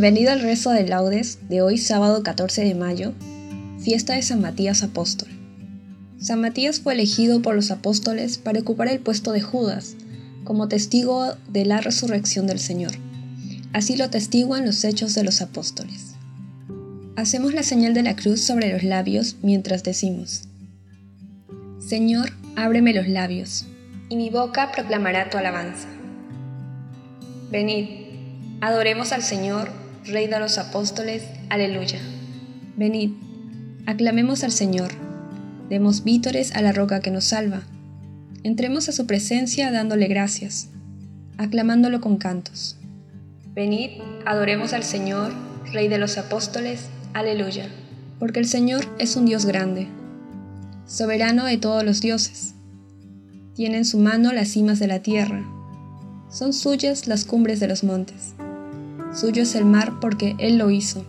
Bienvenido al rezo de laudes de hoy sábado 14 de mayo, fiesta de San Matías Apóstol. San Matías fue elegido por los apóstoles para ocupar el puesto de Judas como testigo de la resurrección del Señor. Así lo testiguan los hechos de los apóstoles. Hacemos la señal de la cruz sobre los labios mientras decimos, Señor, ábreme los labios, y mi boca proclamará tu alabanza. Venid Adoremos al Señor, Rey de los Apóstoles. Aleluya. Venid, aclamemos al Señor. Demos vítores a la roca que nos salva. Entremos a su presencia dándole gracias, aclamándolo con cantos. Venid, adoremos al Señor, Rey de los Apóstoles. Aleluya. Porque el Señor es un Dios grande, soberano de todos los dioses. Tiene en su mano las cimas de la tierra. Son suyas las cumbres de los montes. Suyo es el mar porque Él lo hizo,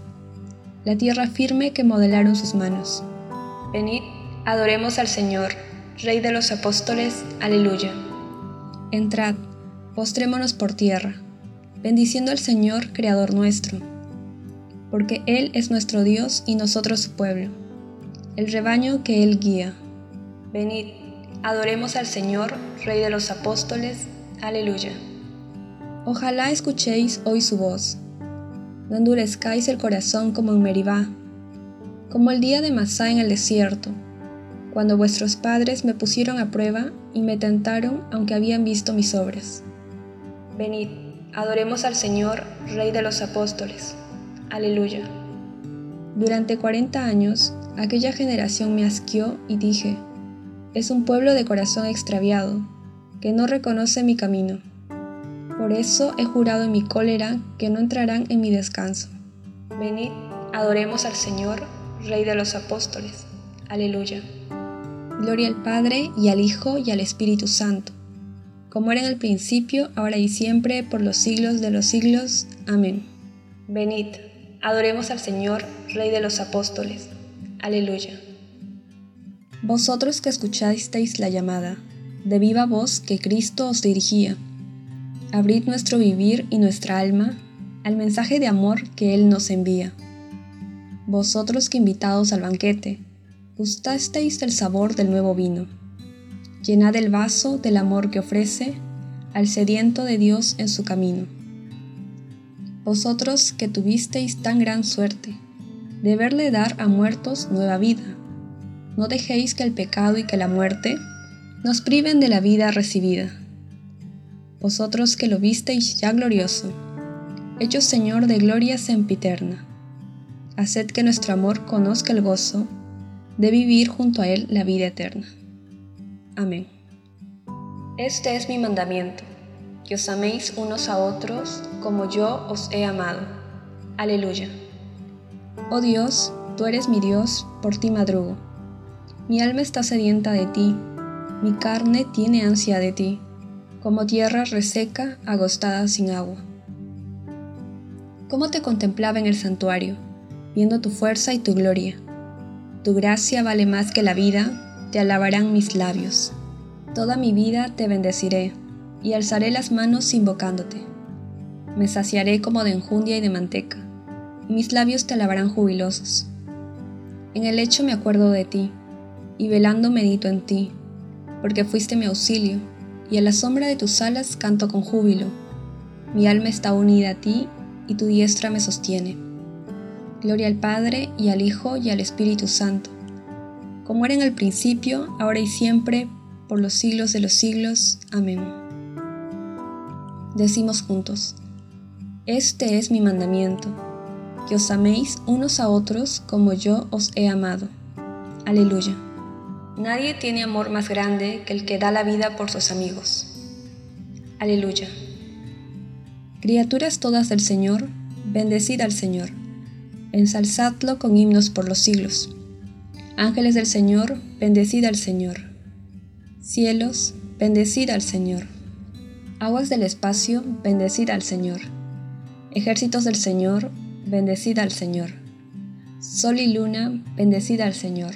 la tierra firme que modelaron sus manos. Venid, adoremos al Señor, Rey de los apóstoles, aleluya. Entrad, postrémonos por tierra, bendiciendo al Señor, Creador nuestro, porque Él es nuestro Dios y nosotros su pueblo, el rebaño que Él guía. Venid, adoremos al Señor, Rey de los apóstoles, aleluya. Ojalá escuchéis hoy su voz. No endurezcáis el corazón como en Meribá, como el día de Masá en el desierto, cuando vuestros padres me pusieron a prueba y me tentaron aunque habían visto mis obras. Venid, adoremos al Señor, Rey de los apóstoles. Aleluya. Durante cuarenta años, aquella generación me asqueó y dije, es un pueblo de corazón extraviado, que no reconoce mi camino. Por eso he jurado en mi cólera que no entrarán en mi descanso. Venid, adoremos al Señor, Rey de los apóstoles. Aleluya. Gloria al Padre y al Hijo y al Espíritu Santo, como era en el principio, ahora y siempre, por los siglos de los siglos. Amén. Venid, adoremos al Señor, Rey de los apóstoles. Aleluya. Vosotros que escuchasteis la llamada, de viva voz que Cristo os dirigía, abrid nuestro vivir y nuestra alma al mensaje de amor que Él nos envía. Vosotros que invitados al banquete, gustasteis del sabor del nuevo vino, llenad el vaso del amor que ofrece al sediento de Dios en su camino. Vosotros que tuvisteis tan gran suerte de verle dar a muertos nueva vida, no dejéis que el pecado y que la muerte nos priven de la vida recibida vosotros que lo visteis ya glorioso, hecho Señor de gloria sempiterna. Haced que nuestro amor conozca el gozo de vivir junto a Él la vida eterna. Amén. Este es mi mandamiento, que os améis unos a otros como yo os he amado. Aleluya. Oh Dios, tú eres mi Dios, por ti madrugo. Mi alma está sedienta de ti, mi carne tiene ansia de ti como tierra reseca, agostada sin agua. ¿Cómo te contemplaba en el santuario, viendo tu fuerza y tu gloria. Tu gracia vale más que la vida, te alabarán mis labios. Toda mi vida te bendeciré, y alzaré las manos invocándote. Me saciaré como de enjundia y de manteca, mis labios te alabarán jubilosos. En el lecho me acuerdo de ti, y velando medito en ti, porque fuiste mi auxilio, y a la sombra de tus alas canto con júbilo. Mi alma está unida a ti, y tu diestra me sostiene. Gloria al Padre, y al Hijo, y al Espíritu Santo, como era en el principio, ahora y siempre, por los siglos de los siglos. Amén. Decimos juntos, Este es mi mandamiento, que os améis unos a otros como yo os he amado. Aleluya. Nadie tiene amor más grande que el que da la vida por sus amigos. Aleluya. Criaturas todas del Señor, bendecid al Señor, ensalzadlo con himnos por los siglos. Ángeles del Señor, bendecid al Señor. Cielos, bendecid al Señor. Aguas del espacio, bendecid al Señor. Ejércitos del Señor, bendecid al Señor. Sol y luna, bendecid al Señor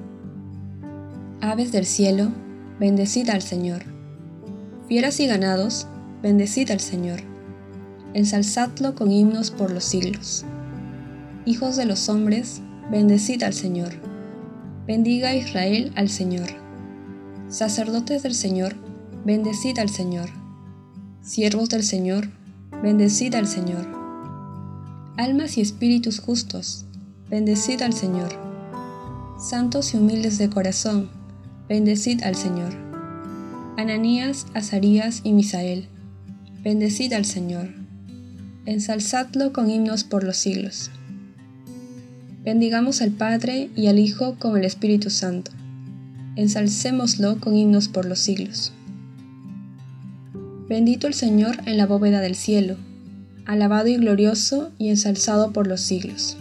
Aves del cielo, bendecid al Señor. Fieras y ganados, bendecid al Señor. Ensalzadlo con himnos por los siglos. Hijos de los hombres, bendecid al Señor. Bendiga Israel al Señor. Sacerdotes del Señor, bendecid al Señor. Siervos del Señor, bendecid al Señor. Almas y espíritus justos, bendecid al Señor. Santos y humildes de corazón, bendecid al Señor. Ananías, Azarías y Misael, bendecid al Señor. Ensalzadlo con himnos por los siglos. Bendigamos al Padre y al Hijo con el Espíritu Santo. Ensalcémoslo con himnos por los siglos. Bendito el Señor en la bóveda del cielo, alabado y glorioso y ensalzado por los siglos.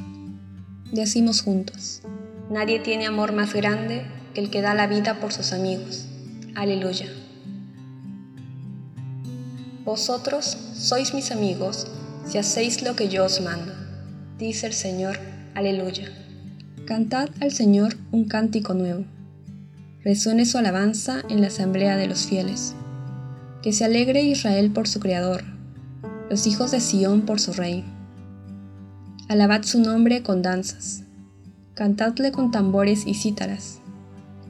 Decimos juntos, nadie tiene amor más grande el que da la vida por sus amigos. Aleluya. Vosotros sois mis amigos si hacéis lo que yo os mando, dice el Señor. Aleluya. Cantad al Señor un cántico nuevo. Resuene su alabanza en la asamblea de los fieles. Que se alegre Israel por su Creador, los hijos de Sión por su Rey. Alabad su nombre con danzas, cantadle con tambores y cítaras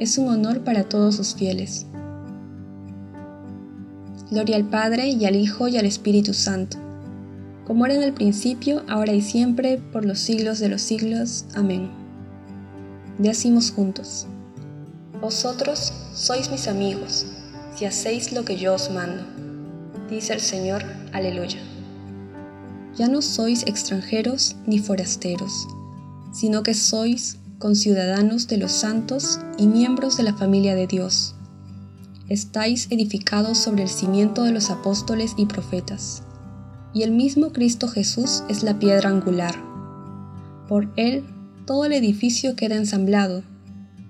es un honor para todos sus fieles. Gloria al Padre y al Hijo y al Espíritu Santo, como era en el principio, ahora y siempre, por los siglos de los siglos. Amén. Decimos juntos, Vosotros sois mis amigos, si hacéis lo que yo os mando. Dice el Señor, aleluya. Ya no sois extranjeros ni forasteros, sino que sois conciudadanos de los santos y miembros de la familia de Dios. Estáis edificados sobre el cimiento de los apóstoles y profetas, y el mismo Cristo Jesús es la piedra angular. Por él todo el edificio queda ensamblado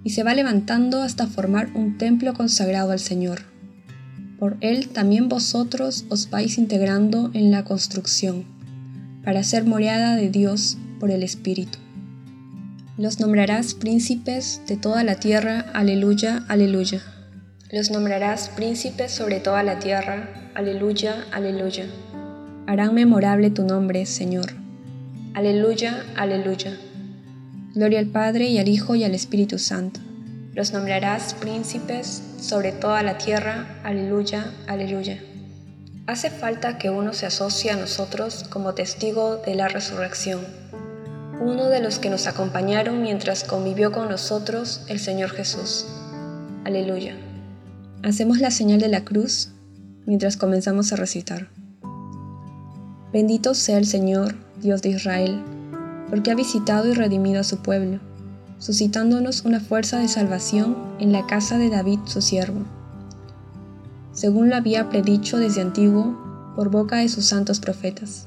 y se va levantando hasta formar un templo consagrado al Señor. Por él también vosotros os vais integrando en la construcción, para ser morada de Dios por el Espíritu. Los nombrarás príncipes de toda la tierra, aleluya, aleluya. Los nombrarás príncipes sobre toda la tierra, aleluya, aleluya. Harán memorable tu nombre, Señor. Aleluya, aleluya. Gloria al Padre y al Hijo y al Espíritu Santo. Los nombrarás príncipes sobre toda la tierra. Aleluya, aleluya. Hace falta que uno se asocie a nosotros como testigo de la resurrección, uno de los que nos acompañaron mientras convivió con nosotros el Señor Jesús. Aleluya. Hacemos la señal de la cruz mientras comenzamos a recitar. Bendito sea el Señor, Dios de Israel porque ha visitado y redimido a su pueblo, suscitándonos una fuerza de salvación en la casa de David su siervo, según lo había predicho desde antiguo por boca de sus santos profetas.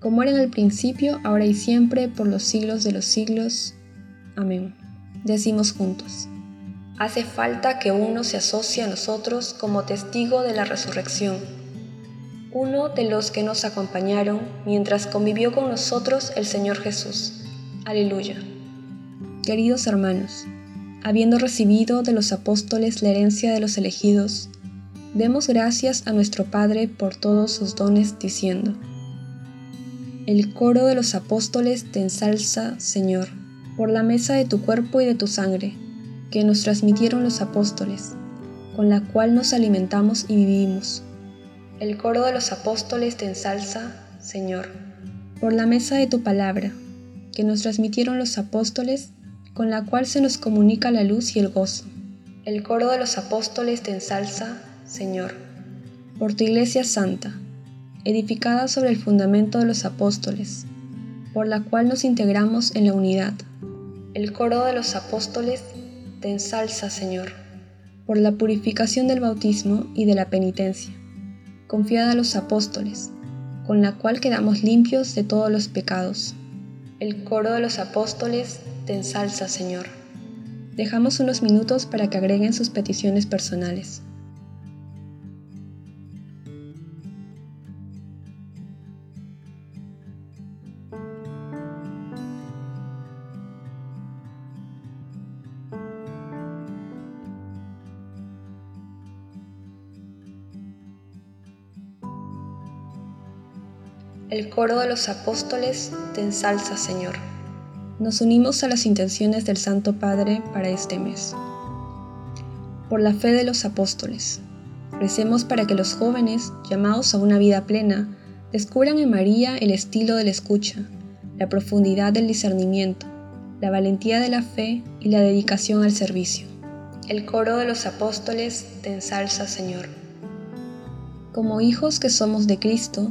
como era en el principio, ahora y siempre, por los siglos de los siglos. Amén. Decimos juntos. Hace falta que uno se asocie a nosotros como testigo de la resurrección uno de los que nos acompañaron mientras convivió con nosotros el Señor Jesús. Aleluya. Queridos hermanos, habiendo recibido de los apóstoles la herencia de los elegidos, demos gracias a nuestro Padre por todos sus dones, diciendo, El coro de los apóstoles te ensalza, Señor, por la mesa de tu cuerpo y de tu sangre, que nos transmitieron los apóstoles, con la cual nos alimentamos y vivimos el coro de los apóstoles te ensalza, Señor, por la mesa de tu palabra, que nos transmitieron los apóstoles, con la cual se nos comunica la luz y el gozo. El coro de los apóstoles te ensalza, Señor, por tu iglesia santa, edificada sobre el fundamento de los apóstoles, por la cual nos integramos en la unidad. El coro de los apóstoles te ensalza, Señor, por la purificación del bautismo y de la penitencia confiada a los apóstoles, con la cual quedamos limpios de todos los pecados. El coro de los apóstoles te ensalza, Señor. Dejamos unos minutos para que agreguen sus peticiones personales. El coro de los apóstoles te ensalza, Señor. Nos unimos a las intenciones del Santo Padre para este mes. Por la fe de los apóstoles, recemos para que los jóvenes, llamados a una vida plena, descubran en María el estilo de la escucha, la profundidad del discernimiento, la valentía de la fe y la dedicación al servicio. El coro de los apóstoles te ensalza, Señor. Como hijos que somos de Cristo,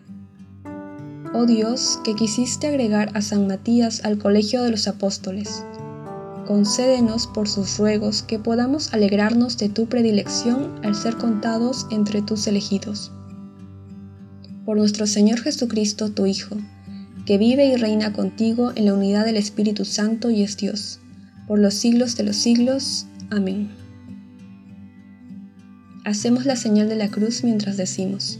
Dios, que quisiste agregar a San Matías al colegio de los apóstoles, concédenos por sus ruegos que podamos alegrarnos de tu predilección al ser contados entre tus elegidos. Por nuestro Señor Jesucristo, tu Hijo, que vive y reina contigo en la unidad del Espíritu Santo y es Dios, por los siglos de los siglos. Amén. Hacemos la señal de la cruz mientras decimos,